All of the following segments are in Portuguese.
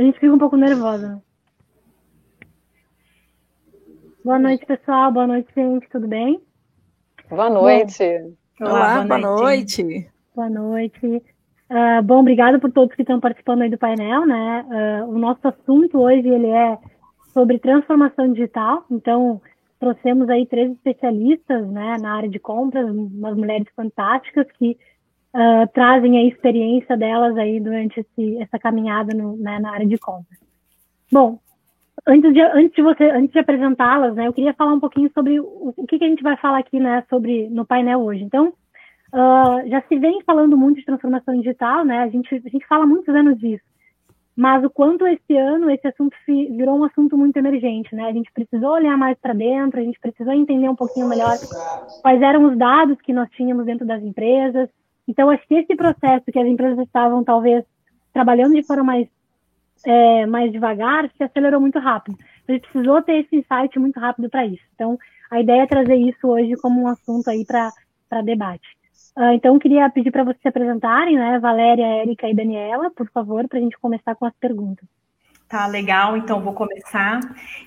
A gente fica um pouco nervosa. Boa noite, pessoal. Boa noite, gente. Tudo bem? Boa noite. Bom, Olá, boa noite. Boa noite. Boa noite. Uh, bom, obrigada por todos que estão participando aí do painel, né? Uh, o nosso assunto hoje ele é sobre transformação digital. Então, trouxemos aí três especialistas, né, na área de compras, umas mulheres fantásticas que uh, trazem a experiência delas aí durante esse, essa caminhada no, né, na área de compras. Bom, antes de, antes de de apresentá-las, né, eu queria falar um pouquinho sobre o, o que, que a gente vai falar aqui, né, sobre no painel hoje. Então, Uh, já se vem falando muito de transformação digital, né? A gente, a gente fala muitos anos disso. Mas o quanto esse ano esse assunto virou um assunto muito emergente, né? A gente precisou olhar mais para dentro, a gente precisou entender um pouquinho melhor quais eram os dados que nós tínhamos dentro das empresas. Então, acho que esse processo que as empresas estavam talvez trabalhando de forma mais é, mais devagar se acelerou muito rápido. A gente precisou ter esse insight muito rápido para isso. Então, a ideia é trazer isso hoje como um assunto aí para debate. Uh, então, queria pedir para vocês se apresentarem, né? Valéria, Érica e Daniela, por favor, para a gente começar com as perguntas. Tá, legal. Então, vou começar.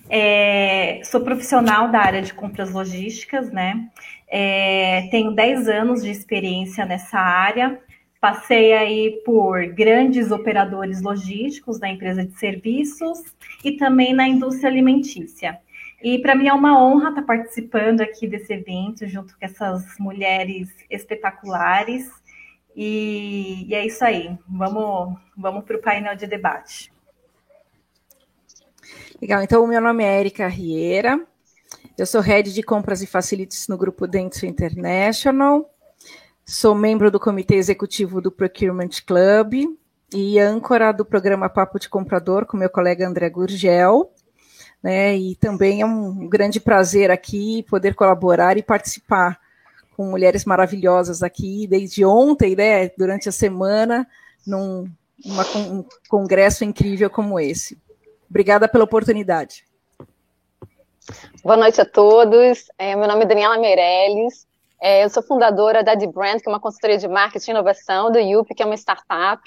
É, sou profissional da área de compras logísticas, né? É, tenho 10 anos de experiência nessa área. Passei aí por grandes operadores logísticos da empresa de serviços e também na indústria alimentícia. E para mim é uma honra estar participando aqui desse evento junto com essas mulheres espetaculares. E, e é isso aí. Vamos, vamos para o painel de debate. Legal. Então, o meu nome é Erika Rieira. Eu sou head de compras e facilities no grupo Dentsu International. Sou membro do comitê executivo do Procurement Club e âncora do programa Papo de Comprador com meu colega André Gurgel né? E também é um grande prazer aqui poder colaborar e participar com mulheres maravilhosas aqui desde ontem, né? Durante a semana, num uma, um congresso incrível como esse. Obrigada pela oportunidade. Boa noite a todos. É, meu nome é Daniela Meirelles. É, eu sou fundadora da The Brand, que é uma consultoria de marketing e inovação, do Yup, que é uma startup.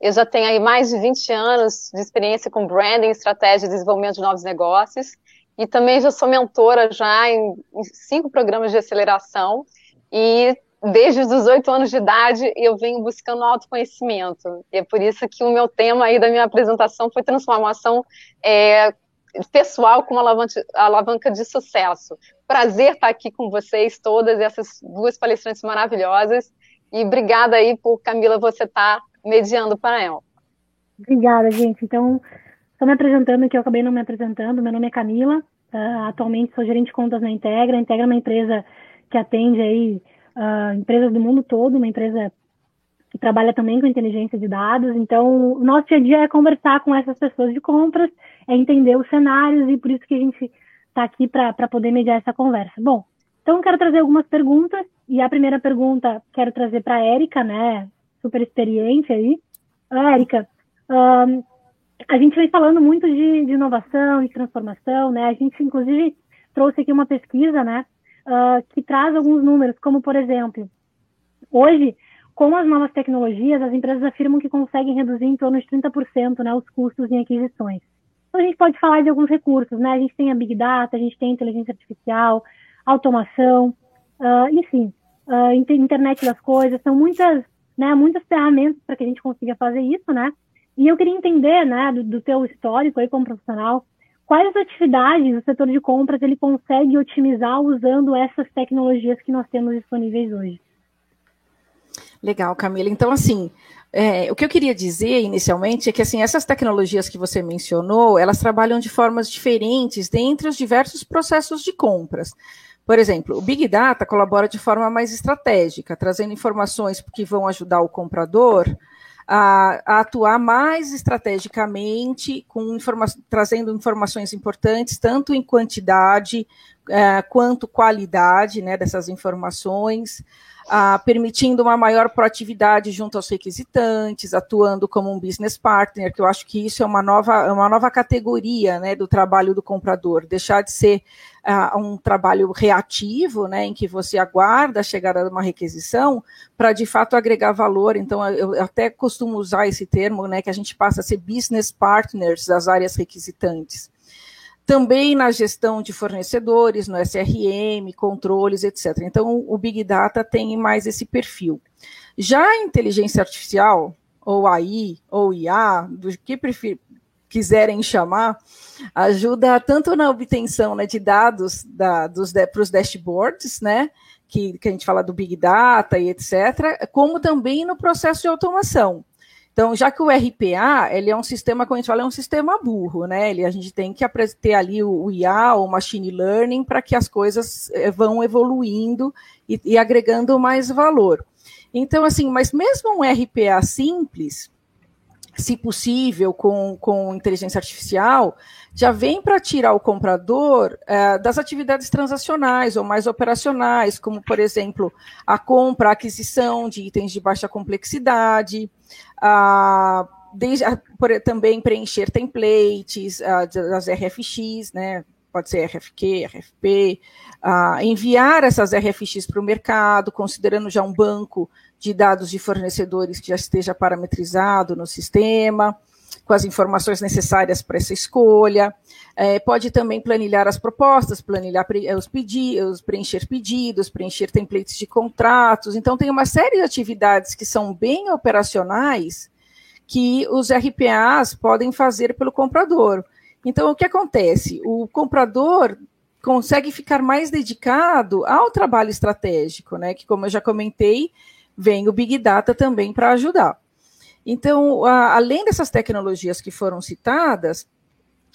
Eu já tenho aí mais de 20 anos de experiência com branding, estratégia de desenvolvimento de novos negócios. E também já sou mentora já em, em cinco programas de aceleração. E desde os 18 anos de idade eu venho buscando autoconhecimento. E é por isso que o meu tema aí da minha apresentação foi transformação é, pessoal com alavanca, alavanca de sucesso. Prazer estar aqui com vocês todas, essas duas palestrantes maravilhosas. E obrigada aí por, Camila, você estar mediando o painel. Obrigada, gente. Então, estou me apresentando, que eu acabei não me apresentando. Meu nome é Camila. Uh, atualmente sou gerente de contas na Integra. Integra é uma empresa que atende aí uh, empresas do mundo todo, uma empresa que trabalha também com inteligência de dados. Então, o nosso dia a dia é conversar com essas pessoas de compras, é entender os cenários e por isso que a gente está aqui para poder mediar essa conversa. Bom, então quero trazer algumas perguntas e a primeira pergunta quero trazer para a Érica, né? Super experiente aí. Érica, um, a gente vem falando muito de, de, inovação, de transformação, né? A gente, inclusive, trouxe aqui uma pesquisa, né? Uh, que traz alguns números, como, por exemplo, hoje com as novas tecnologias, as empresas afirmam que conseguem reduzir em torno de 30% né, os custos em aquisições. Então, a gente pode falar de alguns recursos, né? A gente tem a Big Data, a gente tem a inteligência artificial, automação, uh, enfim, uh, internet das coisas, são muitas, né, muitas ferramentas para que a gente consiga fazer isso, né? E eu queria entender, né, do, do teu histórico aí como profissional, quais atividades o setor de compras ele consegue otimizar usando essas tecnologias que nós temos disponíveis hoje? Legal, Camila. Então, assim, é, o que eu queria dizer inicialmente é que assim, essas tecnologias que você mencionou, elas trabalham de formas diferentes dentre os diversos processos de compras. Por exemplo, o Big Data colabora de forma mais estratégica, trazendo informações que vão ajudar o comprador a, a atuar mais estrategicamente, com informa trazendo informações importantes, tanto em quantidade é, quanto qualidade né, dessas informações. Ah, permitindo uma maior proatividade junto aos requisitantes, atuando como um business partner, que eu acho que isso é uma nova, uma nova categoria né, do trabalho do comprador, deixar de ser uh, um trabalho reativo, né, em que você aguarda a chegada de uma requisição, para de fato agregar valor. Então, eu até costumo usar esse termo, né, que a gente passa a ser business partners das áreas requisitantes também na gestão de fornecedores, no SRM, controles, etc. Então, o Big Data tem mais esse perfil. Já a inteligência artificial, ou AI, ou IA, do que prefer, quiserem chamar, ajuda tanto na obtenção né, de dados da, para os dashboards, né, que, que a gente fala do Big Data e etc., como também no processo de automação. Então, já que o RPA, ele é um sistema, como a gente fala, é um sistema burro, né? Ele, a gente tem que ter ali o, IA, o Machine Learning, para que as coisas eh, vão evoluindo e, e, agregando mais valor. Então, assim, mas mesmo um RPA simples, se possível, com, com inteligência artificial, já vem para tirar o comprador eh, das atividades transacionais ou mais operacionais, como, por exemplo, a compra, a aquisição de itens de baixa complexidade, a, desde, por, também preencher templates a, das RFX, né? Pode ser RFQ, RFP, enviar essas RFX para o mercado, considerando já um banco de dados de fornecedores que já esteja parametrizado no sistema, com as informações necessárias para essa escolha. É, pode também planilhar as propostas, planilhar os pedidos, preencher pedidos, preencher templates de contratos. Então, tem uma série de atividades que são bem operacionais que os RPAs podem fazer pelo comprador. Então, o que acontece? O comprador consegue ficar mais dedicado ao trabalho estratégico, né? Que, como eu já comentei, vem o Big Data também para ajudar. Então, a, além dessas tecnologias que foram citadas,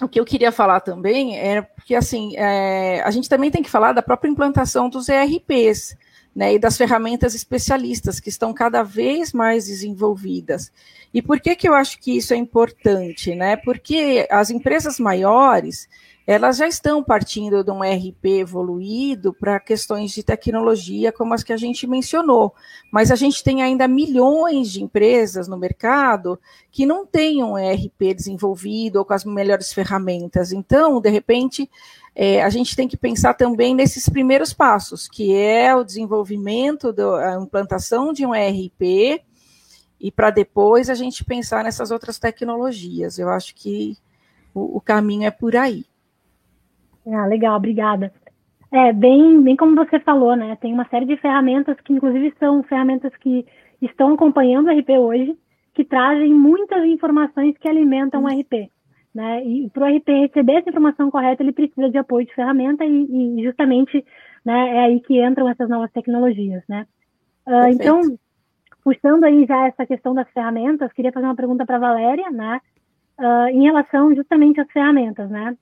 o que eu queria falar também é porque assim é, a gente também tem que falar da própria implantação dos ERPs né, e das ferramentas especialistas que estão cada vez mais desenvolvidas. E por que, que eu acho que isso é importante? Né? Porque as empresas maiores elas já estão partindo de um RP evoluído para questões de tecnologia, como as que a gente mencionou. Mas a gente tem ainda milhões de empresas no mercado que não têm um RP desenvolvido ou com as melhores ferramentas. Então, de repente, é, a gente tem que pensar também nesses primeiros passos, que é o desenvolvimento, do, a implantação de um RP, e para depois a gente pensar nessas outras tecnologias. Eu acho que o, o caminho é por aí. Ah, legal, obrigada. É, bem, bem como você falou, né? Tem uma série de ferramentas que, inclusive, são ferramentas que estão acompanhando o RP hoje, que trazem muitas informações que alimentam o RP. Né? E para o RP receber essa informação correta, ele precisa de apoio de ferramenta e, e justamente né, é aí que entram essas novas tecnologias. Né? Uh, então, puxando aí já essa questão das ferramentas, queria fazer uma pergunta para a Valéria, né? Uh, em relação justamente às ferramentas, né?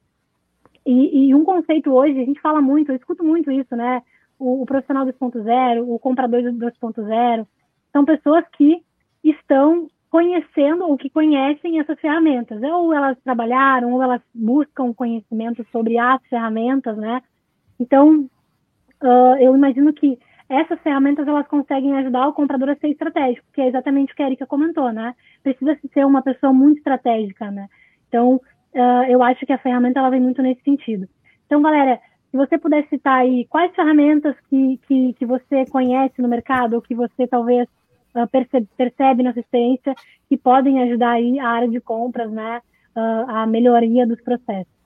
E, e, um conceito hoje, a gente fala muito, eu escuto muito isso, né? O, o profissional 2.0, o comprador 2.0, são pessoas que estão conhecendo ou que conhecem essas ferramentas. Ou elas trabalharam, ou elas buscam conhecimento sobre as ferramentas, né? Então, uh, eu imagino que essas ferramentas elas conseguem ajudar o comprador a ser estratégico, que é exatamente o que a Erika comentou, né? Precisa ser uma pessoa muito estratégica, né? Então, uh, eu acho que a ferramenta ela vem muito nesse sentido. Então, galera, se você puder citar aí quais ferramentas que, que, que você conhece no mercado, ou que você talvez uh, percebe, percebe na sua experiência, que podem ajudar aí a área de compras, né, uh, a melhoria dos processos.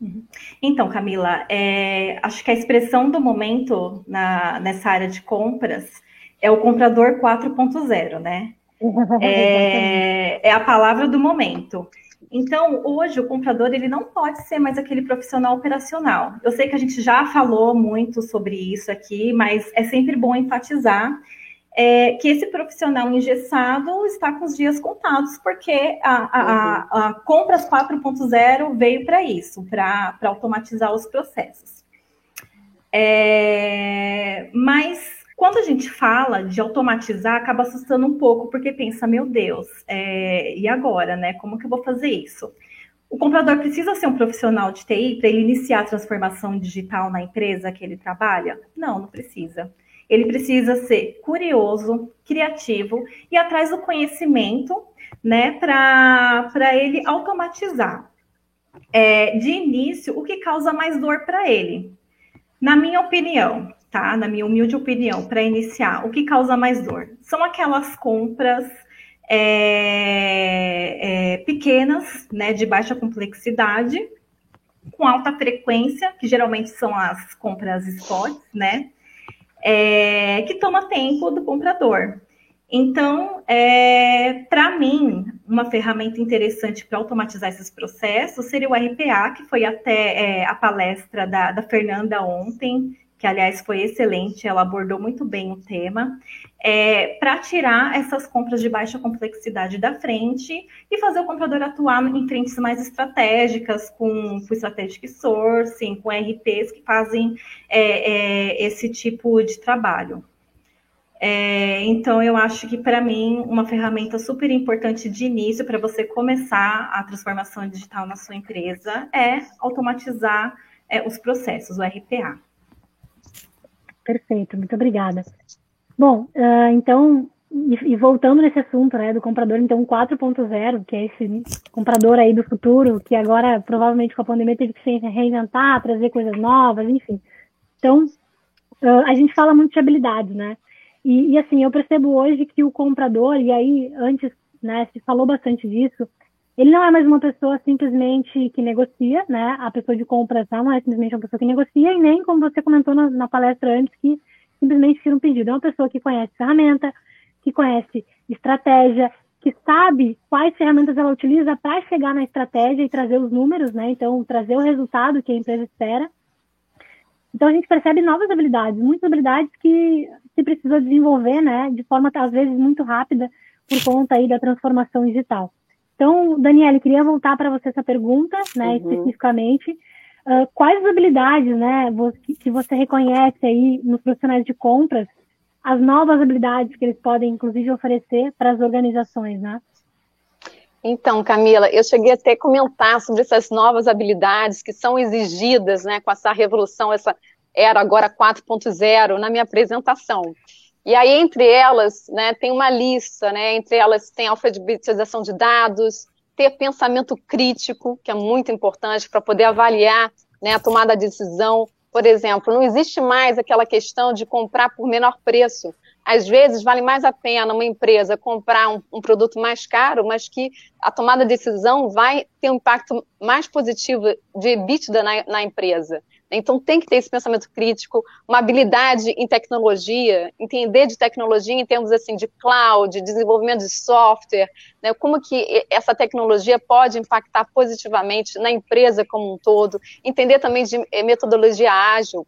Uhum. Então, Camila, é, acho que a expressão do momento na, nessa área de compras é o comprador 4.0, né? é, é a palavra do momento. Então, hoje o comprador ele não pode ser mais aquele profissional operacional. Eu sei que a gente já falou muito sobre isso aqui, mas é sempre bom enfatizar é, que esse profissional engessado está com os dias contados, porque a, a, a, a Compras 4.0 veio para isso, para automatizar os processos. É, mas quando a gente fala de automatizar, acaba assustando um pouco, porque pensa, meu Deus, é, e agora, né? Como que eu vou fazer isso? O comprador precisa ser um profissional de TI para ele iniciar a transformação digital na empresa que ele trabalha? Não, não precisa. Ele precisa ser curioso, criativo e atrás do conhecimento, né, para ele automatizar. É, de início, o que causa mais dor para ele? Na minha opinião, tá? Na minha humilde opinião, para iniciar, o que causa mais dor? São aquelas compras é, é, pequenas, né, de baixa complexidade, com alta frequência, que geralmente são as compras spots, né? É, que toma tempo do comprador. Então, é, para mim, uma ferramenta interessante para automatizar esses processos seria o RPA, que foi até é, a palestra da, da Fernanda ontem, que aliás foi excelente, ela abordou muito bem o tema, é, para tirar essas compras de baixa complexidade da frente e fazer o comprador atuar em frentes mais estratégicas, com, com strategic sourcing, com RPs que fazem é, é, esse tipo de trabalho. É, então, eu acho que, para mim, uma ferramenta super importante de início para você começar a transformação digital na sua empresa é automatizar é, os processos, o RPA. Perfeito, muito obrigada. Bom, uh, então, e, e, voltando nesse assunto, né, do comprador, então, 4.0, que é esse comprador aí do futuro, que agora, provavelmente, com a pandemia, teve que se reinventar, trazer coisas novas, enfim. Então, uh, a gente fala muito de habilidades, né? E, e, assim, eu percebo hoje que o comprador, e aí, antes, né, se falou bastante disso, ele não é mais uma pessoa simplesmente que negocia, né? A pessoa de compras não é simplesmente uma pessoa que negocia, e nem como você comentou na, na palestra antes, que simplesmente tira um pedido. É uma pessoa que conhece ferramenta, que conhece estratégia, que sabe quais ferramentas ela utiliza para chegar na estratégia e trazer os números, né? Então, trazer o resultado que a empresa espera. Então, a gente percebe novas habilidades, muitas habilidades que se precisa desenvolver, né? De forma, às vezes, muito rápida, por conta aí da transformação digital. Então, Daniela, queria voltar para você essa pergunta, né, uhum. especificamente. Uh, quais habilidades, né, que você reconhece aí nos profissionais de compras, as novas habilidades que eles podem, inclusive, oferecer para as organizações, né? Então, Camila, eu cheguei até a comentar sobre essas novas habilidades que são exigidas, né, com essa revolução, essa era agora 4.0 na minha apresentação. E aí, entre elas, né, tem uma lista, né, entre elas tem alfabetização de dados, ter pensamento crítico, que é muito importante para poder avaliar né, a tomada de decisão. Por exemplo, não existe mais aquela questão de comprar por menor preço. Às vezes, vale mais a pena uma empresa comprar um, um produto mais caro, mas que a tomada de decisão vai ter um impacto mais positivo de EBITDA na, na empresa. Então tem que ter esse pensamento crítico, uma habilidade em tecnologia, entender de tecnologia em termos assim de cloud, desenvolvimento de software, né, como que essa tecnologia pode impactar positivamente na empresa como um todo, entender também de eh, metodologia ágil,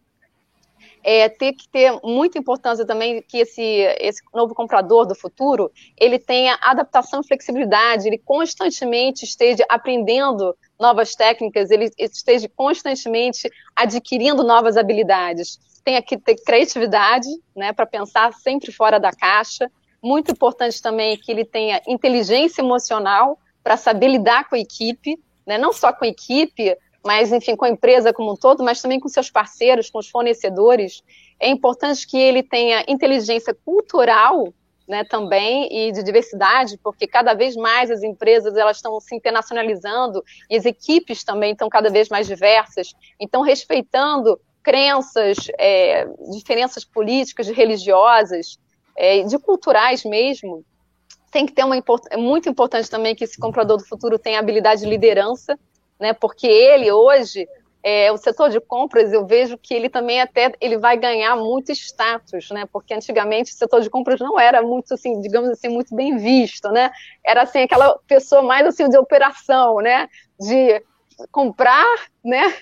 é, ter que ter muita importância também que esse, esse novo comprador do futuro ele tenha adaptação e flexibilidade, ele constantemente esteja aprendendo novas técnicas, ele esteja constantemente adquirindo novas habilidades. Tem que ter criatividade, né, para pensar sempre fora da caixa. Muito importante também que ele tenha inteligência emocional para saber lidar com a equipe, né, não só com a equipe, mas enfim com a empresa como um todo, mas também com seus parceiros, com os fornecedores. É importante que ele tenha inteligência cultural né, também e de diversidade, porque cada vez mais as empresas elas estão se internacionalizando e as equipes também estão cada vez mais diversas. Então, respeitando crenças, é, diferenças políticas, religiosas, é, de culturais mesmo, tem que ter uma é muito importante também que esse comprador do futuro tenha habilidade de liderança, né? Porque ele hoje é, o setor de compras, eu vejo que ele também até ele vai ganhar muito status, né? Porque antigamente o setor de compras não era muito assim, digamos assim, muito bem visto, né? Era assim aquela pessoa mais assim de operação, né? De comprar, né?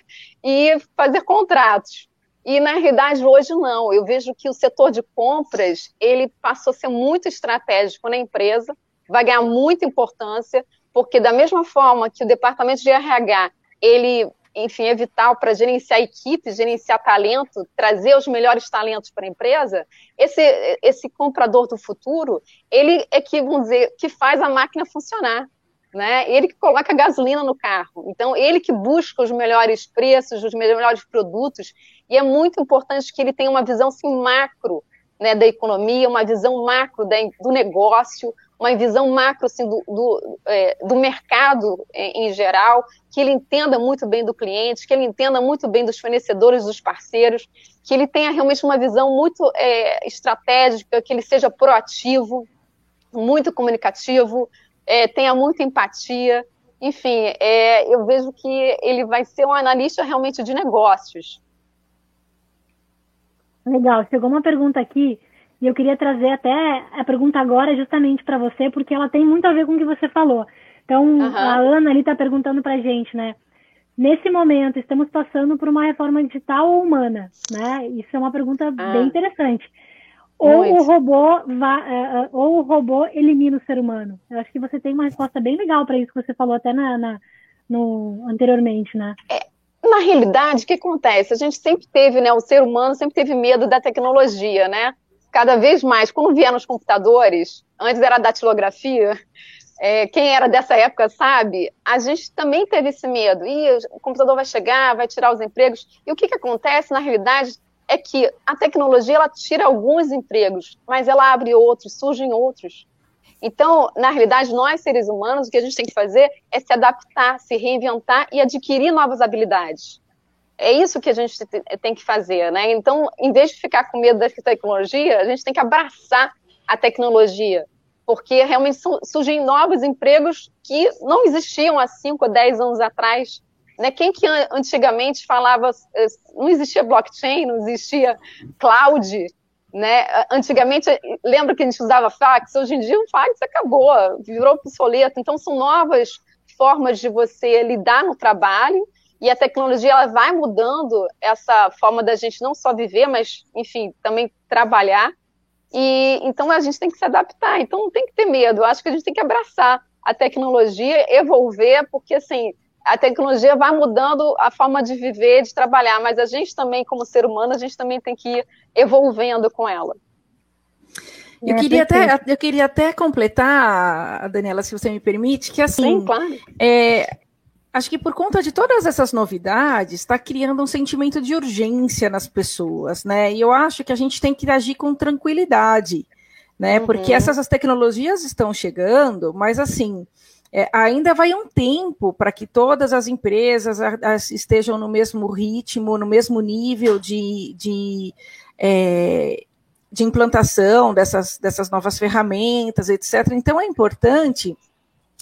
E fazer contratos. E na realidade hoje não. Eu vejo que o setor de compras ele passou a ser muito estratégico na empresa, vai ganhar muita importância, porque da mesma forma que o departamento de RH ele enfim, é vital para gerenciar equipes, gerenciar talento, trazer os melhores talentos para a empresa, esse, esse comprador do futuro, ele é que, vamos dizer, que faz a máquina funcionar. Né? Ele que coloca gasolina no carro. Então, ele que busca os melhores preços, os melhores produtos, e é muito importante que ele tenha uma visão assim, macro né, da economia, uma visão macro da, do negócio, uma visão macro assim, do, do, é, do mercado em, em geral, que ele entenda muito bem do cliente, que ele entenda muito bem dos fornecedores, dos parceiros, que ele tenha realmente uma visão muito é, estratégica, que ele seja proativo, muito comunicativo, é, tenha muita empatia. Enfim, é, eu vejo que ele vai ser um analista realmente de negócios. Legal, chegou uma pergunta aqui e eu queria trazer até a pergunta agora justamente para você, porque ela tem muito a ver com o que você falou. Então, uhum. a Ana ali está perguntando para a gente, né? Nesse momento, estamos passando por uma reforma digital ou humana, né? Isso é uma pergunta ah. bem interessante. Ou muito. o robô vai, uh, ou o robô elimina o ser humano. Eu acho que você tem uma resposta bem legal para isso que você falou até na, na no, anteriormente, né? É, na realidade, o que acontece? A gente sempre teve, né? O ser humano sempre teve medo da tecnologia, né? Cada vez mais, quando vieram os computadores, antes era datilografia, é, quem era dessa época sabe, a gente também teve esse medo. E o computador vai chegar, vai tirar os empregos. E o que, que acontece, na realidade, é que a tecnologia ela tira alguns empregos, mas ela abre outros, surgem outros. Então, na realidade, nós seres humanos, o que a gente tem que fazer é se adaptar, se reinventar e adquirir novas habilidades. É isso que a gente tem que fazer, né? Então, em vez de ficar com medo da tecnologia, a gente tem que abraçar a tecnologia, porque realmente surgem novos empregos que não existiam há 5 ou 10 anos atrás. Né? Quem que antigamente falava, eh, não existia blockchain, não existia cloud, né? Antigamente, lembra que a gente usava fax? Hoje em dia o fax acabou, virou obsoleto. Então são novas formas de você lidar no trabalho e a tecnologia ela vai mudando essa forma da gente não só viver, mas enfim, também trabalhar. E então a gente tem que se adaptar. Então não tem que ter medo. Eu acho que a gente tem que abraçar a tecnologia, evolver, porque assim, a tecnologia vai mudando a forma de viver, de trabalhar, mas a gente também, como ser humano, a gente também tem que ir evolvendo com ela. Eu, é, queria até, eu queria até completar, Daniela, se você me permite, que assim, Sim, claro. é, acho que por conta de todas essas novidades, está criando um sentimento de urgência nas pessoas, né? E eu acho que a gente tem que agir com tranquilidade, né? Uhum. Porque essas tecnologias estão chegando, mas assim, é, ainda vai um tempo para que todas as empresas estejam no mesmo ritmo, no mesmo nível de, de, é, de implantação dessas, dessas novas ferramentas, etc. Então, é importante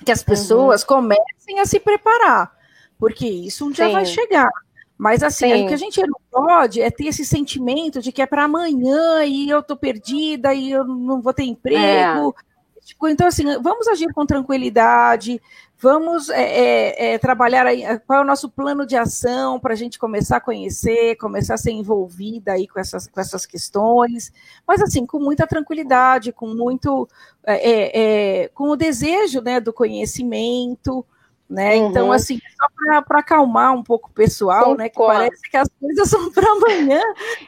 que as pessoas uhum. comecem a se preparar, porque isso um dia Sim. vai chegar. Mas assim, o que a gente não pode é ter esse sentimento de que é para amanhã e eu estou perdida e eu não vou ter emprego. É Tipo, então, assim, vamos agir com tranquilidade, vamos é, é, é, trabalhar aí, qual é o nosso plano de ação para a gente começar a conhecer, começar a ser envolvida aí com essas, com essas questões, mas assim, com muita tranquilidade, com muito, é, é, é com o desejo, né, do conhecimento, né? Uhum. Então, assim, só para acalmar um pouco o pessoal, concordo. né? Que parece que as coisas são para amanhã.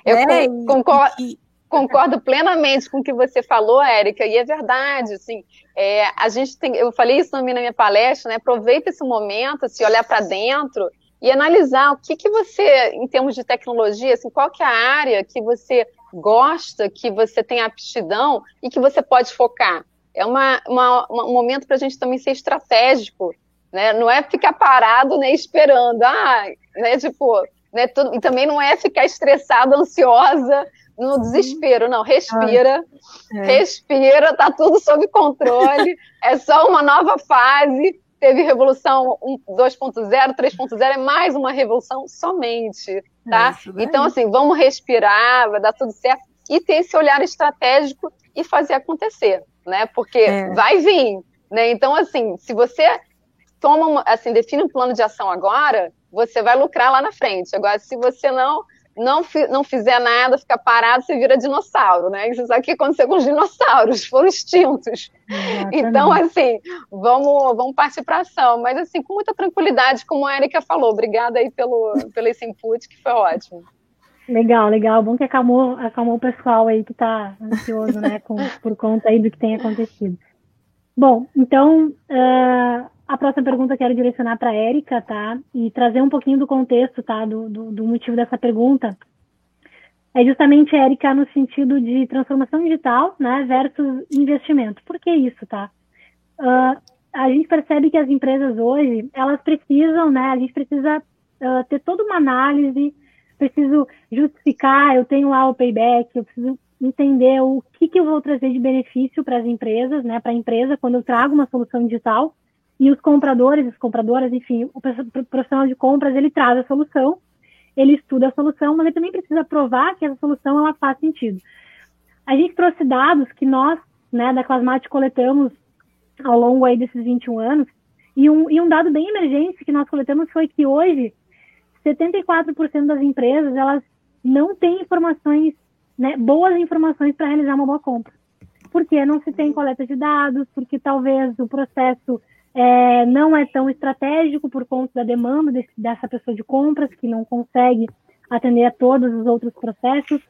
Eu né? concordo. E, Concordo plenamente com o que você falou, Érica, e é verdade, assim, é, a gente tem, eu falei isso também na minha palestra, né, aproveita esse momento, se olhar para dentro e analisar o que que você, em termos de tecnologia, assim, qual que é a área que você gosta, que você tem aptidão e que você pode focar. É uma, uma, um momento para a gente também ser estratégico, né, não é ficar parado, né, esperando, ah, né, tipo, né, tudo, e também não é ficar estressada, ansiosa, no uhum. desespero, não, respira, ah, é. respira, tá tudo sob controle, é só uma nova fase, teve revolução 2.0, 3.0, é mais uma revolução somente, tá? É então, assim, vamos respirar, vai dar tudo certo, e ter esse olhar estratégico e fazer acontecer, né? Porque é. vai vir, né? Então, assim, se você toma, uma, assim, define um plano de ação agora, você vai lucrar lá na frente. Agora, se você não não, não fizer nada, ficar parado, você vira dinossauro, né? Você sabe o que aconteceu com os dinossauros, foram extintos. Então, assim, vamos, vamos partir para ação, mas assim, com muita tranquilidade, como a Erika falou. Obrigada aí pelo, pelo esse input, que foi ótimo. Legal, legal. Bom que acalmou, acalmou o pessoal aí que está ansioso, né, com, por conta aí do que tem acontecido. Bom, então, uh, a próxima pergunta eu quero direcionar para a Érica, tá? E trazer um pouquinho do contexto, tá? Do, do, do, motivo dessa pergunta. é justamente, Érica, no sentido de transformação digital né, versus investimento. Por que isso, tá? Uh, a gente percebe que as empresas hoje, elas precisam, né, a gente precisa uh, ter toda uma análise, preciso justificar, eu tenho lá o payback, eu preciso entender o que, que eu vou trazer de benefício para as empresas, né, para a empresa, quando eu trago uma solução digital, e os compradores, as compradoras, enfim, o profissional de compras, ele traz a solução, ele estuda a solução, mas ele também precisa provar que essa solução ela faz sentido. A gente trouxe dados que nós, né, da Clasmate, coletamos ao longo aí desses 21 anos, e um, e um dado bem emergente que nós coletamos foi que hoje 74% das empresas elas não têm informações, né, boas informações para realizar uma boa compra. Porque não se tem coleta de dados, porque talvez o processo é, não é tão estratégico por conta da demanda desse, dessa pessoa de compras, que não consegue atender a todos os outros processos.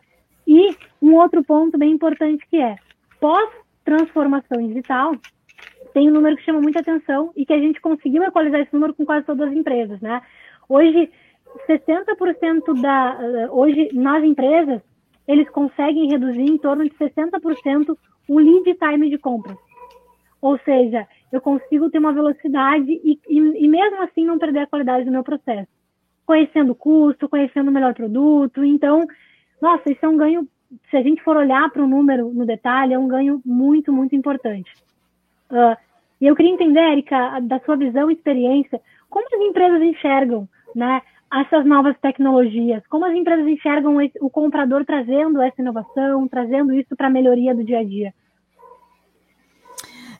E um outro ponto bem importante que é, pós-transformação digital, tem um número que chama muita atenção e que a gente conseguiu equalizar esse número com quase todas as empresas, né? Hoje, 60% da... Hoje, nas empresas, eles conseguem reduzir em torno de 60% o lead time de compras. Ou seja, eu consigo ter uma velocidade e, e, e, mesmo assim não perder a qualidade do meu processo. Conhecendo o custo, conhecendo o melhor produto. Então, nossa, isso é um ganho, se a gente for olhar para o número no detalhe, é um ganho muito, muito importante. Uh, e eu queria entender, Erika, da sua visão e experiência, como as empresas enxergam né, essas novas tecnologias, como as empresas enxergam esse, o comprador trazendo essa inovação, trazendo isso para a melhoria do dia a dia.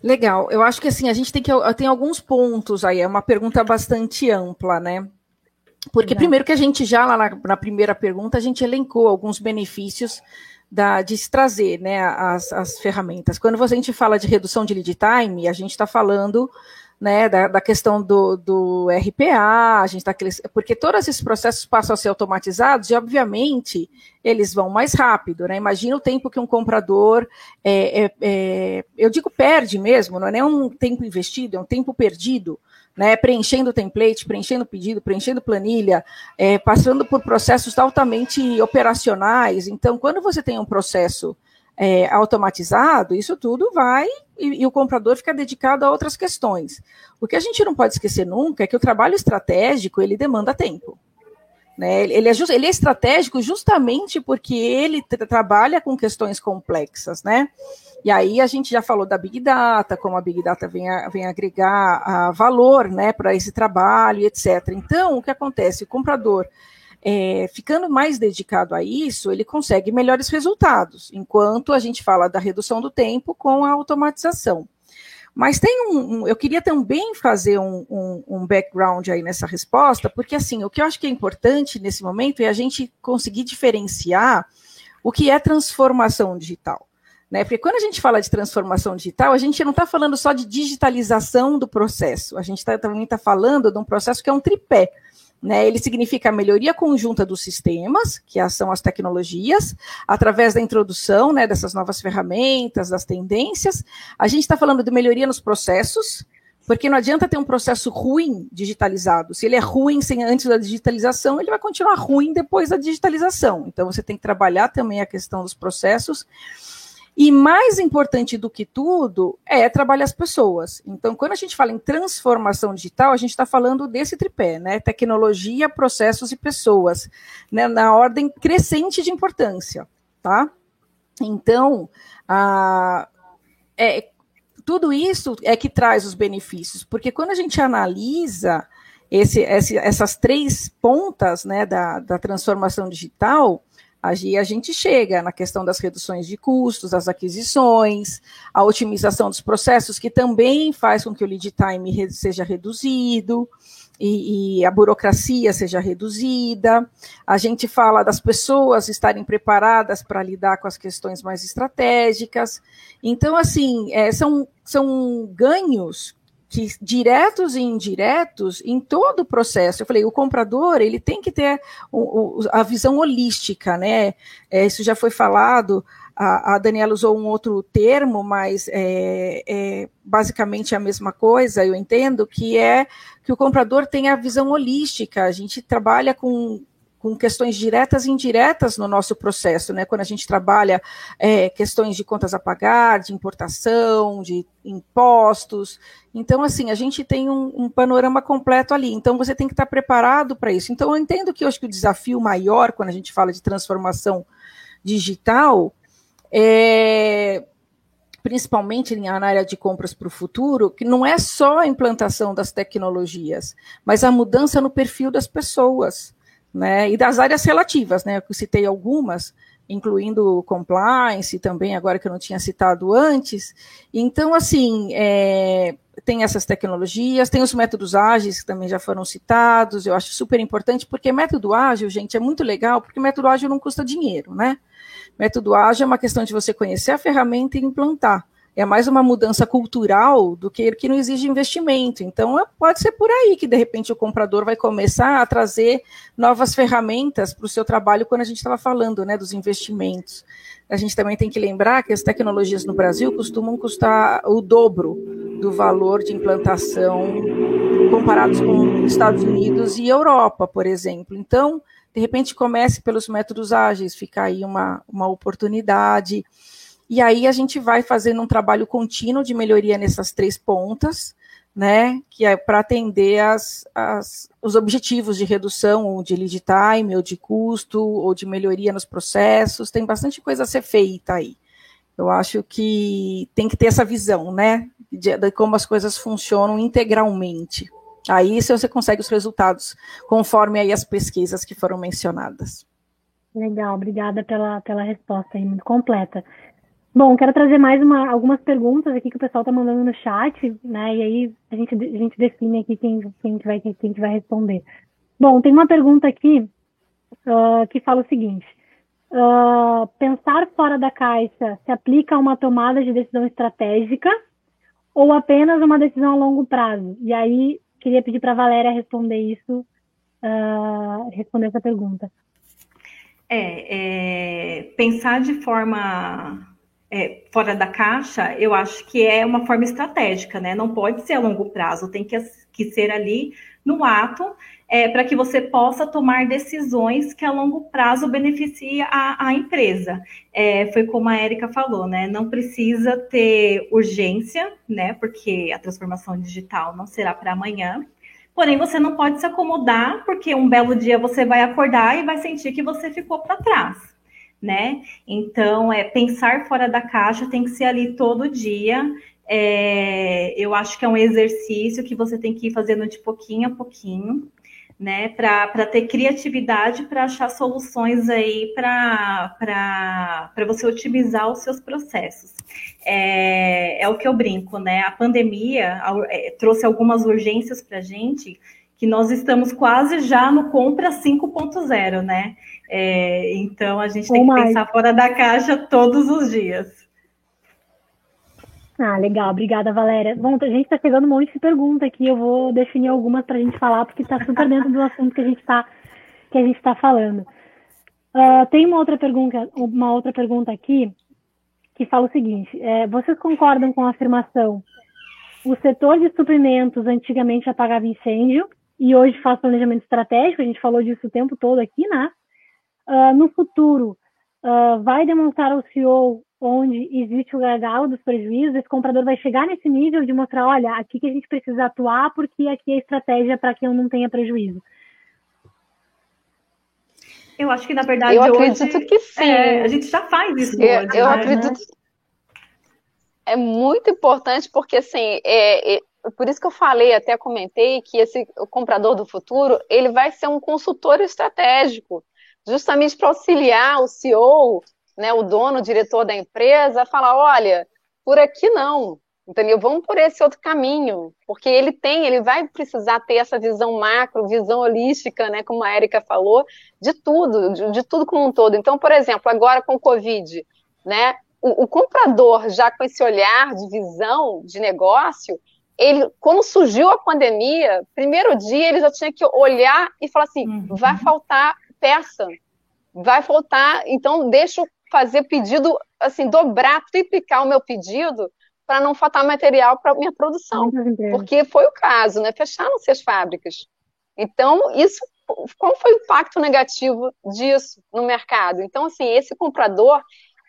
Legal. Eu acho que assim, a gente tem que tem alguns pontos aí, é uma pergunta bastante ampla, né? Porque Legal. primeiro que a gente já lá na, na, primeira pergunta, a gente elencou alguns benefícios da, de se trazer né, as, as ferramentas. Quando a gente fala de redução de lead time, a gente está falando né, da, da, questão do, do RPA, a gente tá, porque todos esses processos passam a ser automatizados e, obviamente, eles vão mais rápido, né? Imagina o tempo que um comprador, é, é, é, eu digo perde mesmo, não é nem um tempo investido, é um tempo perdido, né? Preenchendo template, preenchendo pedido, preenchendo planilha, é, passando por processos altamente operacionais. Então, quando você tem um processo é, automatizado, isso tudo vai e, e, o comprador fica dedicado a outras questões. O que a gente não pode esquecer nunca é que o trabalho estratégico ele demanda tempo. Né? Ele, é just, ele é estratégico justamente porque ele tra trabalha com questões complexas, né? E aí a gente já falou da Big Data, como a Big Data vem, a, vem agregar a valor né, para esse trabalho, etc. Então, o que acontece? O comprador é, ficando mais dedicado a isso, ele consegue melhores resultados, enquanto a gente fala da redução do tempo com a automatização. Mas tem um, um eu queria também fazer um, um, um, background aí nessa resposta, porque assim, o que eu acho que é importante nesse momento é a gente conseguir diferenciar o que é transformação digital. Né? Porque quando a gente fala de transformação digital, a gente não está falando só de digitalização do processo, a gente tá, também está falando de um processo que é um tripé. Né, ele significa a melhoria conjunta dos sistemas, que são as tecnologias, através da introdução né, dessas novas ferramentas, das tendências. A gente está falando de melhoria nos processos, porque não adianta ter um processo ruim digitalizado. Se ele é ruim sem, antes da digitalização, ele vai continuar ruim depois da digitalização. Então, você tem que trabalhar também a questão dos processos. E mais importante do que tudo é trabalhar as pessoas. Então, quando a gente fala em transformação digital, a gente está falando desse tripé, né? Tecnologia, processos e pessoas, né? na ordem crescente de importância, tá? Então, a, é, tudo isso é que traz os benefícios, porque quando a gente analisa esse, esse, essas três pontas né, da, da transformação digital, Aí a gente chega na questão das reduções de custos, das aquisições, a otimização dos processos, que também faz com que o lead time seja reduzido e, e a burocracia seja reduzida. A gente fala das pessoas estarem preparadas para lidar com as questões mais estratégicas. Então, assim, é, são, são ganhos que diretos e indiretos em todo o processo. Eu falei, o comprador ele tem que ter a visão holística, né? É, isso já foi falado. A, a, Daniela usou um outro termo, mas é, é, basicamente a mesma coisa. Eu entendo que é que o comprador tem a visão holística. A gente trabalha com com questões diretas e indiretas no nosso processo, né? Quando a gente trabalha é, questões de contas a pagar, de importação, de impostos. Então, assim, a gente tem um, um panorama completo ali. Então, você tem que estar preparado para isso. Então, eu entendo que acho que o desafio maior, quando a gente fala de transformação digital, é principalmente na área de compras para o futuro, que não é só a implantação das tecnologias, mas a mudança no perfil das pessoas, né? E das áreas relativas, né? Eu citei algumas, incluindo compliance também, agora que eu não tinha citado antes. Então, assim, é, tem essas tecnologias, tem os métodos ágeis que também já foram citados, eu acho super importante, porque método ágil, gente, é muito legal, porque método ágil não custa dinheiro, né? Método ágil é uma questão de você conhecer a ferramenta e implantar. É mais uma mudança cultural do que que não exige investimento. Então, é, pode ser por aí que, de repente, o comprador vai começar a trazer novas ferramentas para o seu trabalho quando a gente estava falando né, dos investimentos. A gente também tem que lembrar que as tecnologias no Brasil costumam custar o dobro do valor de implantação comparados com Estados Unidos e Europa, por exemplo. Então, de repente comece pelos métodos ágeis, fica aí uma, uma oportunidade. E aí a gente vai fazendo um trabalho contínuo de melhoria nessas três pontas, né? Que é para atender as, as, os objetivos de redução ou de lead time, ou de custo, ou de melhoria nos processos. Tem bastante coisa a ser feita aí. Eu acho que tem que ter essa visão, né? De, de como as coisas funcionam integralmente. Aí você consegue os resultados conforme aí as pesquisas que foram mencionadas. Legal, obrigada pela, pela resposta aí, muito completa. Bom, quero trazer mais uma, algumas perguntas aqui que o pessoal está mandando no chat, né? E aí a gente, a gente define aqui quem, quem, vai, quem vai responder. Bom, tem uma pergunta aqui uh, que fala o seguinte: uh, pensar fora da caixa se aplica a uma tomada de decisão estratégica ou apenas uma decisão a longo prazo? E aí queria pedir para a Valéria responder isso, uh, responder essa pergunta. É, é pensar de forma é, fora da caixa, eu acho que é uma forma estratégica, né? Não pode ser a longo prazo, tem que, que ser ali no ato, é, para que você possa tomar decisões que a longo prazo beneficiem a, a empresa. É, foi como a Érica falou, né? Não precisa ter urgência, né? Porque a transformação digital não será para amanhã. Porém, você não pode se acomodar, porque um belo dia você vai acordar e vai sentir que você ficou para trás, né? Então, é pensar fora da caixa tem que ser ali todo dia. É, eu acho que é um exercício que você tem que ir fazendo de pouquinho a pouquinho né, para ter criatividade para achar soluções aí para você otimizar os seus processos. É, é o que eu brinco, né? A pandemia é, trouxe algumas urgências para a gente que nós estamos quase já no compra 5.0, né? É, então a gente tem que pensar fora da caixa todos os dias. Ah, legal. Obrigada, Valéria. Bom, a gente está chegando um monte de perguntas aqui. Eu vou definir algumas para a gente falar, porque está super dentro do assunto que a gente está que a gente está falando. Uh, tem uma outra pergunta, uma outra pergunta aqui que fala o seguinte: é, vocês concordam com a afirmação? O setor de suprimentos antigamente apagava incêndio e hoje faz planejamento estratégico. A gente falou disso o tempo todo aqui, né? Uh, no futuro, uh, vai demonstrar ao CEO onde existe o gargalo dos prejuízos, esse comprador vai chegar nesse nível de mostrar, olha, aqui que a gente precisa atuar porque aqui é a estratégia para que eu não tenha prejuízo. Eu acho que, na verdade, eu acredito hoje, que sim. É, a gente já faz isso eu, hoje, eu né? acredito é muito importante porque, assim, é, é, por isso que eu falei, até comentei, que esse o comprador do futuro, ele vai ser um consultor estratégico, justamente para auxiliar o CEO né, o dono, o diretor da empresa, falar, olha, por aqui não, entendeu? Vamos por esse outro caminho, porque ele tem, ele vai precisar ter essa visão macro, visão holística, né, como a Erika falou, de tudo, de, de, tudo como um todo. Então, por exemplo, agora com o Covid, né, o, o comprador já com esse olhar de visão de negócio, ele, quando surgiu a pandemia, primeiro dia ele já tinha que olhar e falar assim, uhum. vai faltar peça, vai faltar, então deixa o fazer pedido, assim, dobrar, triplicar o meu pedido para não faltar material para minha produção. Porque foi o caso, né? Fecharam-se as fábricas. Então, isso qual foi o impacto negativo disso no mercado? Então, assim, esse comprador,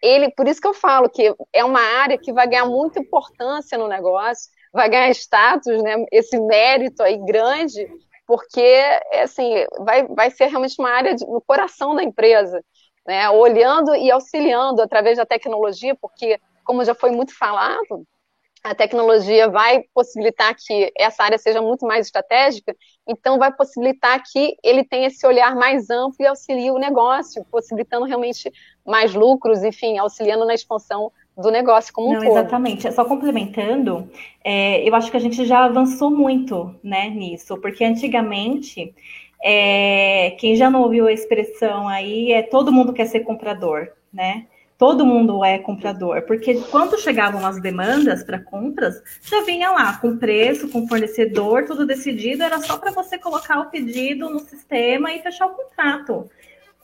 ele, por isso que eu falo que é uma área que vai ganhar muita importância no negócio, vai ganhar status, né, esse mérito aí grande, porque, assim, vai, vai ser realmente uma área de, no coração da empresa, né, olhando e auxiliando através da tecnologia, porque, como já foi muito falado, a tecnologia vai possibilitar que essa área seja muito mais estratégica, então vai possibilitar que ele tenha esse olhar mais amplo e auxilie o negócio, possibilitando realmente mais lucros, enfim, auxiliando na expansão do negócio como um Não, todo. Exatamente. Só complementando, é, eu acho que a gente já avançou muito né, nisso, porque antigamente, é, quem já não ouviu a expressão aí é todo mundo quer ser comprador, né? todo mundo é comprador, porque quando chegavam as demandas para compras, já vinha lá com preço, com fornecedor, tudo decidido, era só para você colocar o pedido no sistema e fechar o contrato.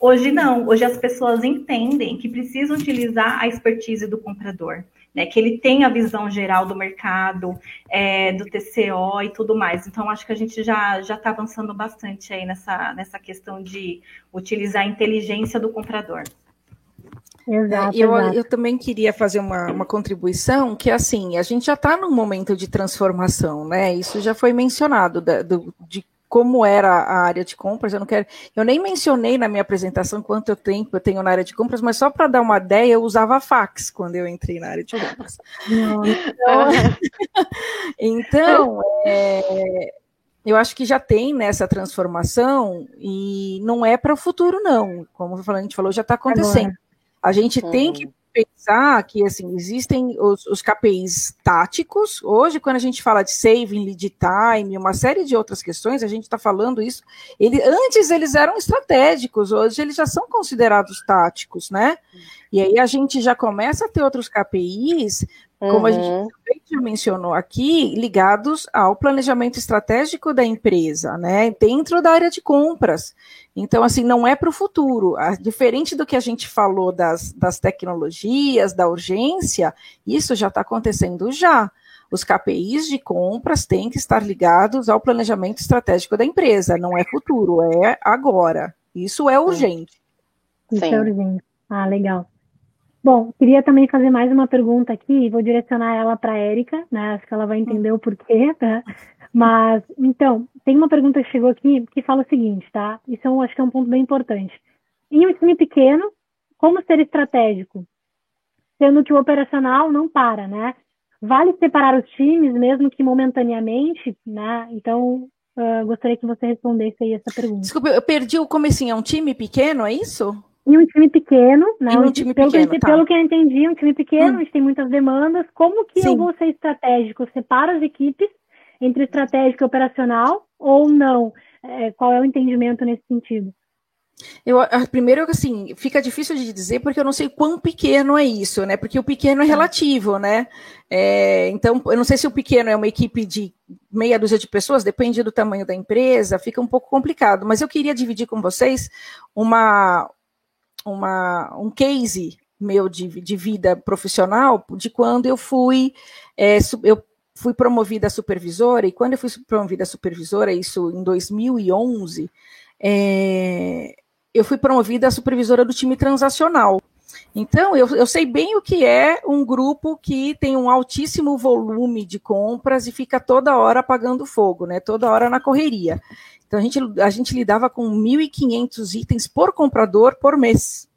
Hoje não, hoje as pessoas entendem que precisam utilizar a expertise do comprador, né? Que ele tem a visão geral do mercado, é, do TCO e tudo mais. Então, acho que a gente já já está avançando bastante aí nessa, nessa questão de utilizar a inteligência do comprador. Exato, eu, exato. eu também queria fazer uma, uma contribuição que assim a gente já está num momento de transformação, né? Isso já foi mencionado da, do, de como era a área de compras. Eu não quero, eu nem mencionei na minha apresentação quanto tempo eu tenho na área de compras, mas só para dar uma ideia, eu usava fax quando eu entrei na área de compras. então, então é, eu acho que já tem nessa transformação e não é para o futuro, não. Como a gente falou, já está acontecendo. A gente uhum. tem que pensar que assim existem os, os, KPIs táticos. Hoje, quando a gente fala de saving, lead time, uma série de outras questões, a gente está falando isso. Ele, antes eles eram estratégicos, hoje eles já são considerados táticos, né? E aí a gente já começa a ter outros KPIs como uhum. a gente uhum. também já mencionou aqui, ligados ao planejamento estratégico da empresa, né, dentro da área de compras. Então, assim, não é para o futuro. Diferente do que a gente falou das, das tecnologias, da urgência, isso já está acontecendo já. Os KPIs de compras têm que estar ligados ao planejamento estratégico da empresa, não é futuro, é agora. Isso é urgente. Isso é urgente. Ah, legal. Bom, queria também fazer mais uma pergunta aqui, vou direcionar ela para a Érica, né? Acho que ela vai entender o porquê, tá? Mas, então, tem uma pergunta que chegou aqui que fala o seguinte, tá? Isso é um, acho que é um ponto bem importante. Em um time pequeno, como ser estratégico? Sendo que o operacional não para, né? Vale separar os times, mesmo que momentaneamente, né? Então, uh, gostaria que você respondesse aí essa pergunta. Desculpa, eu perdi o comecinho. É um time pequeno, é isso? Em um time pequeno, né? Um time pelo, pequeno, que, tá. pelo que eu entendi, um time pequeno, hum. a gente tem muitas demandas. Como que Sim. eu vou ser estratégico? Separa as equipes entre estratégico e operacional ou não? É, qual é o entendimento nesse sentido? Eu, primeiro, assim, fica difícil de dizer porque eu não sei quão pequeno é isso, né? Porque o pequeno é tá. relativo, né? É, então, eu não sei se o pequeno é uma equipe de meia dúzia de pessoas, depende do tamanho da empresa, fica um pouco complicado. Mas eu queria dividir com vocês uma, uma, um case meu de, de vida profissional de quando eu fui, é, eu fui promovida a supervisora, e quando eu fui promovida a supervisora, isso em 2011, é, eu fui promovida a supervisora do time transacional. Então, eu, eu sei bem o que é um grupo que tem um altíssimo volume de compras e fica toda hora apagando fogo, né? Toda hora na correria. Então, a gente, a gente lidava com 1.500 itens por comprador por mês.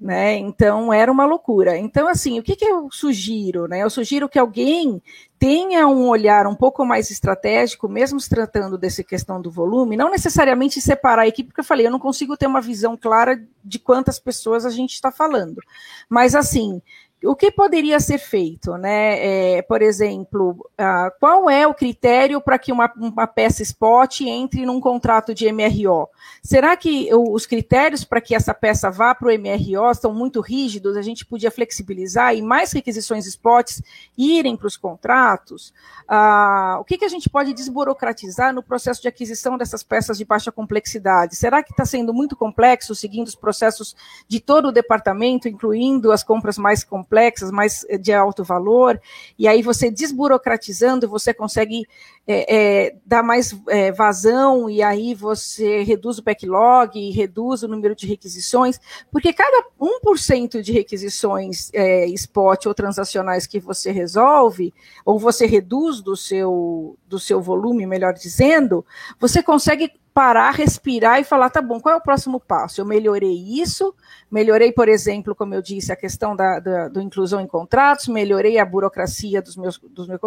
Né? Então era uma loucura. Então, assim, o que, que eu sugiro? Né? Eu sugiro que alguém tenha um olhar um pouco mais estratégico, mesmo se tratando dessa questão do volume, não necessariamente separar a equipe, porque eu falei, eu não consigo ter uma visão clara de quantas pessoas a gente está falando. Mas assim, o que poderia ser feito, né? É, por exemplo, uh, qual é o critério para que uma, uma, peça spot entre num contrato de MRO? Será que os critérios para que essa peça vá para o MRO estão muito rígidos? A gente podia flexibilizar e mais requisições spots irem para os contratos? Uh, o que, que a gente pode desburocratizar no processo de aquisição dessas peças de baixa complexidade? Será que está sendo muito complexo, seguindo os processos de todo o departamento, incluindo as compras mais complexas? Complexas, mais de alto valor, e aí você desburocratizando, você consegue é, é, dar mais é, vazão, e aí você reduz o backlog, reduz o número de requisições, porque cada 1% de requisições spot ou transacionais que você resolve, ou você reduz do seu, do seu volume, melhor dizendo, você consegue parar, respirar e falar, tá bom, qual é o próximo passo? Eu melhorei isso, melhorei, por exemplo, como eu disse, a questão da, da do inclusão em contratos, melhorei a burocracia dos meus, dos meus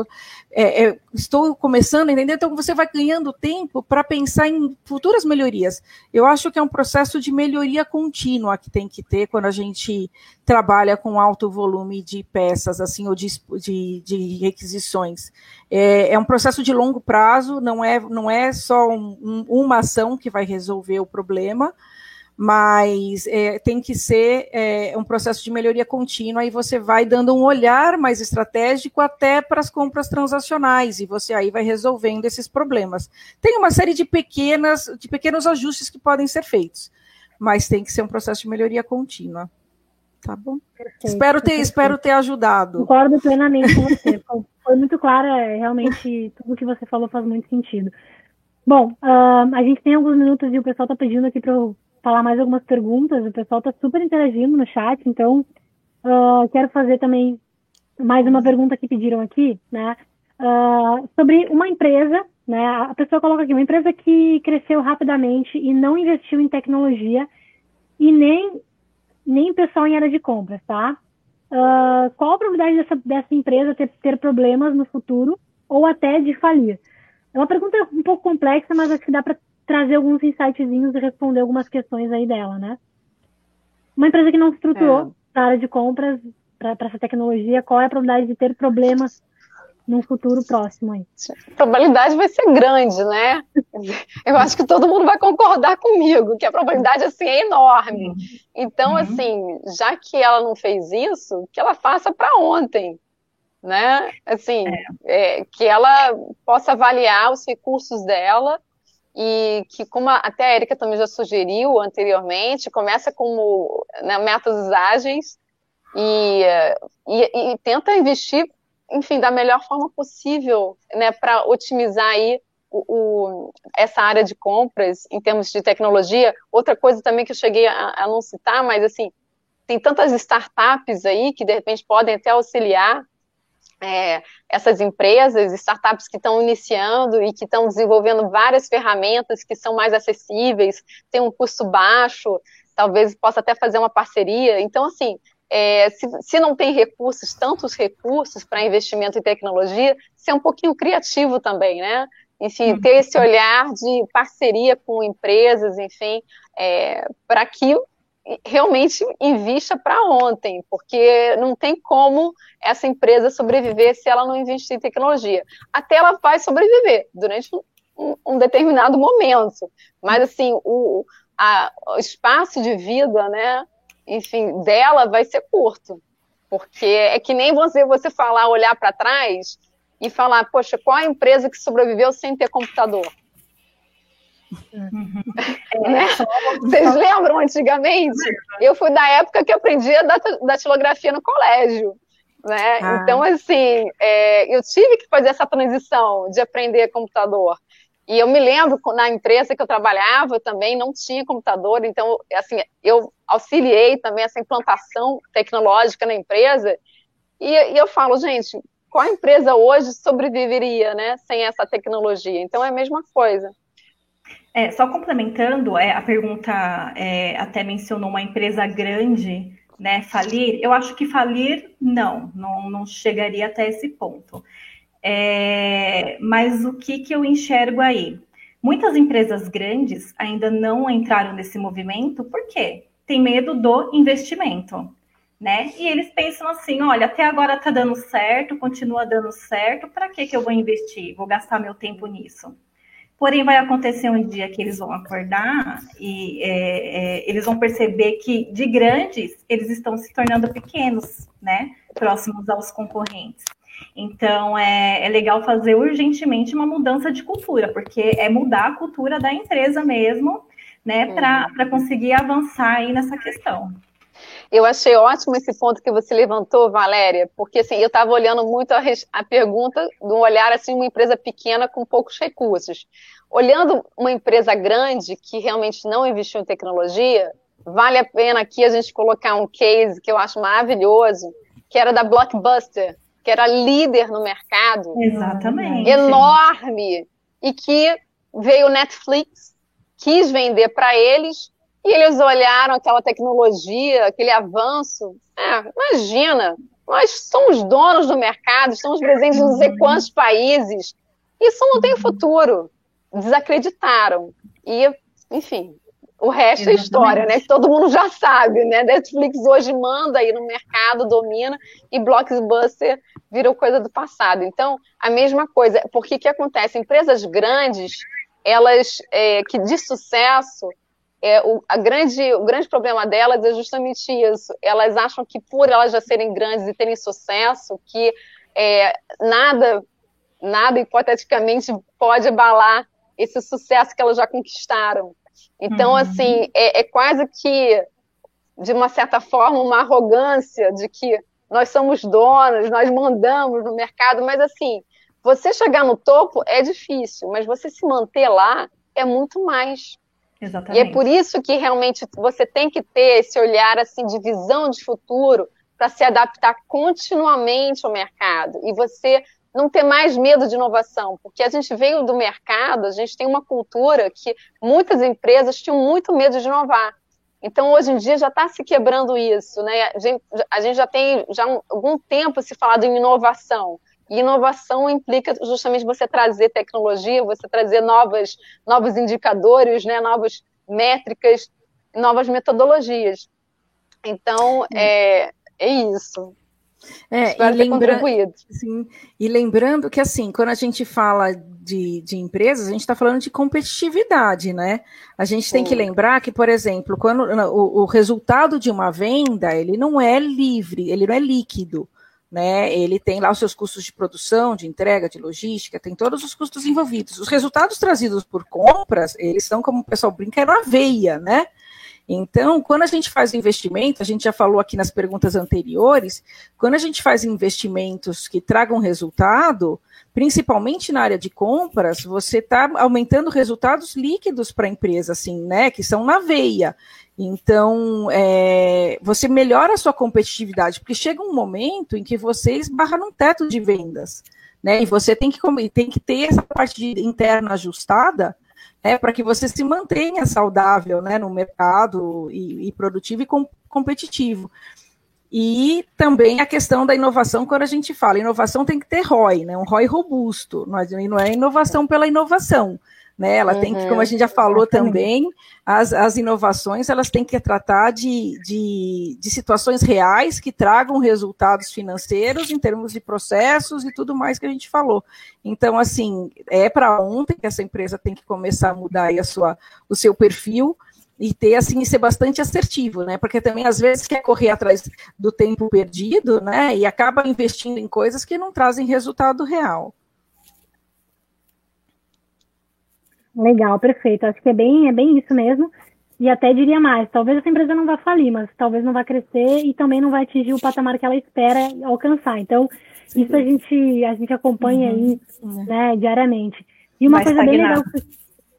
é, é, estou começando a entender, então você vai ganhando tempo para pensar em futuras melhorias. Eu acho que é um processo de melhoria contínua que tem que ter quando a gente trabalha com alto volume de peças, assim, ou de, de, de requisições. É, é, um processo de longo prazo, não é, não é só um, um, uma ação que vai resolver o problema, mas é, tem que ser é, um processo de melhoria contínua e você vai dando um olhar mais estratégico até para as compras transacionais e você aí vai resolvendo esses problemas. Tem uma série de pequenas, de pequenos ajustes que podem ser feitos, mas tem que ser um processo de melhoria contínua. Tá bom? Perfeito, espero ter, perfeito. espero ter ajudado. Concordo plenamente com você. Foi muito clara, é, realmente tudo que você falou faz muito sentido. Bom, uh, a gente tem alguns minutos e o pessoal está pedindo aqui para eu falar mais algumas perguntas. O pessoal está super interagindo no chat, então uh, quero fazer também mais uma pergunta que pediram aqui, né? Uh, sobre uma empresa, né? A pessoa coloca aqui uma empresa que cresceu rapidamente e não investiu em tecnologia e nem nem pessoal em área de compras, tá? Uh, qual a probabilidade dessa, dessa empresa ter, ter problemas no futuro ou até de falir? É uma pergunta um pouco complexa, mas acho que dá para trazer alguns insightzinhos e responder algumas questões aí dela, né? Uma empresa que não se estruturou é. para a área de compras, para essa tecnologia, qual é a probabilidade de ter problemas num futuro próximo aí? A probabilidade vai ser grande, né? Eu acho que todo mundo vai concordar comigo, que a probabilidade assim é enorme. Então, uhum. assim, já que ela não fez isso, que ela faça para ontem né? Assim, é. É, que ela possa avaliar os recursos dela e que, como até a Erika também já sugeriu anteriormente, começa como né, metas ágeis e, e, e, tenta investir, enfim, da melhor forma possível, né, para otimizar aí o, o, essa área de compras em termos de tecnologia. Outra coisa também que eu cheguei a, a não citar, mas assim, tem tantas startups aí que de repente podem até auxiliar é, essas empresas, startups que estão iniciando e que estão desenvolvendo várias ferramentas que são mais acessíveis, têm um custo baixo, talvez possa até fazer uma parceria. Então, assim, é, se, se, não tem recursos, tantos recursos para investimento em tecnologia, ser um pouquinho criativo também, né? Enfim, ter esse olhar de parceria com empresas, enfim, é, para que realmente invista para ontem, porque não tem como essa empresa sobreviver se ela não investir em tecnologia. Até ela vai sobreviver durante um, um determinado momento, mas assim o, a, o espaço de vida, né, enfim, dela vai ser curto, porque é que nem você você falar, olhar para trás e falar, poxa, qual a empresa que sobreviveu sem ter computador? Uhum. É, Vocês lembram antigamente? Eu fui da época que aprendi a datilografia no colégio. Né? Ah. Então, assim, é, eu tive que fazer essa transição de aprender computador. E eu me lembro na empresa que eu trabalhava também não tinha computador, então, assim, eu auxiliei também essa implantação tecnológica na empresa. E, e eu falo, gente, qual empresa hoje sobreviveria, né, sem essa tecnologia? Então, é a mesma coisa. É, só complementando, é, a pergunta é, até mencionou uma empresa grande, né, falir. Eu acho que falir, não, não, não chegaria até esse ponto. É, mas o que, que eu enxergo aí? Muitas empresas grandes ainda não entraram nesse movimento, por quê? Tem medo do investimento, né? E eles pensam assim, olha, até agora tá dando certo, continua dando certo, para que, que eu vou investir? Vou gastar meu tempo nisso? Porém, vai acontecer um dia que eles vão acordar e é, é, eles vão perceber que de grandes eles estão se tornando pequenos, né? Próximos aos concorrentes. Então, é, é legal fazer urgentemente uma mudança de cultura, porque é mudar a cultura da empresa mesmo, né? Para conseguir avançar aí nessa questão. Eu achei ótimo esse ponto que você levantou, Valéria, porque assim, eu estava olhando muito a, a pergunta de um olhar assim, uma empresa pequena com poucos recursos. Olhando uma empresa grande que realmente não investiu em tecnologia, vale a pena aqui a gente colocar um case que eu acho maravilhoso, que era da Blockbuster, que era líder no mercado. Exatamente. Enorme. E que veio Netflix, quis vender para eles, e eles olharam aquela tecnologia, aquele avanço. É, imagina, nós somos donos do mercado, estamos presentes em não sei quantos países. Isso não tem futuro. Desacreditaram. E, enfim, o resto Exatamente. é história, né? Que todo mundo já sabe, né? Netflix hoje manda aí no mercado, domina, e Blockbuster virou coisa do passado. Então, a mesma coisa. Porque que acontece? Empresas grandes, elas é, que de sucesso, é, o, a grande, o grande problema delas é justamente isso. Elas acham que por elas já serem grandes e terem sucesso, que é, nada, nada hipoteticamente pode abalar esse sucesso que elas já conquistaram. Então, uhum. assim, é, é quase que, de uma certa forma, uma arrogância de que nós somos donos, nós mandamos no mercado, mas assim, você chegar no topo é difícil, mas você se manter lá é muito mais. Exatamente. E é por isso que realmente você tem que ter esse olhar assim de visão de futuro para se adaptar continuamente ao mercado e você não ter mais medo de inovação, porque a gente veio do mercado, a gente tem uma cultura que muitas empresas tinham muito medo de inovar. Então, hoje em dia, já está se quebrando isso. Né? A, gente, a gente já tem já um, algum tempo se falado em inovação. E inovação implica justamente você trazer tecnologia, você trazer novas, novos indicadores, né? novas métricas, novas metodologias. Então, é, é isso. É, e, lembra... Sim, e lembrando que, assim, quando a gente fala de, de empresas, a gente está falando de competitividade, né? A gente Sim. tem que lembrar que, por exemplo, quando o, o, resultado de uma venda, ele não é livre, ele não é líquido, né? Ele tem lá os seus custos de produção, de entrega, de logística, tem todos os custos envolvidos. Os resultados trazidos por compras, eles são, como o pessoal brinca, é na veia, né? Então, quando a gente faz investimento, a gente já falou aqui nas perguntas anteriores, quando a gente faz investimentos que tragam resultado, principalmente na área de compras, você está aumentando resultados líquidos para a empresa, assim, né? Que são na veia. Então, é, você melhora a sua competitividade, porque chega um momento em que você esbarra num teto de vendas, né? E você tem que, tem que ter essa parte interna ajustada né, para que você se mantenha saudável né, no mercado e, e produtivo e com, competitivo. E também a questão da inovação, quando a gente fala, inovação tem que ter ROI, né, um ROI robusto, não é inovação pela inovação. Né? Ela uhum, tem que, como a gente já falou também, as, as inovações elas têm que tratar de, de, de, situações reais que tragam resultados financeiros em termos de processos e tudo mais que a gente falou. Então, assim, é para ontem que essa empresa tem que começar a mudar a sua, o seu perfil e ter assim ser bastante assertivo, né? Porque também às vezes quer correr atrás do tempo perdido, né? E acaba investindo em coisas que não trazem resultado real. Legal, perfeito. Acho que é bem, é bem isso mesmo. E até diria mais, talvez essa empresa não vá falir, mas talvez não vá crescer e também não vai atingir o patamar que ela espera alcançar. Então, isso a gente, a gente acompanha uhum. aí né, diariamente. E uma vai coisa estagnar. bem legal.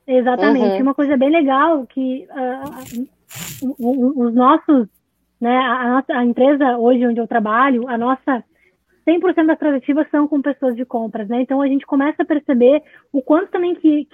Exatamente. Uhum. Uma coisa bem legal que uh, os nossos, né, a, nossa, a empresa hoje onde eu trabalho, a nossa 100% das tratativas são com pessoas de compras, né? Então a gente começa a perceber o quanto também que,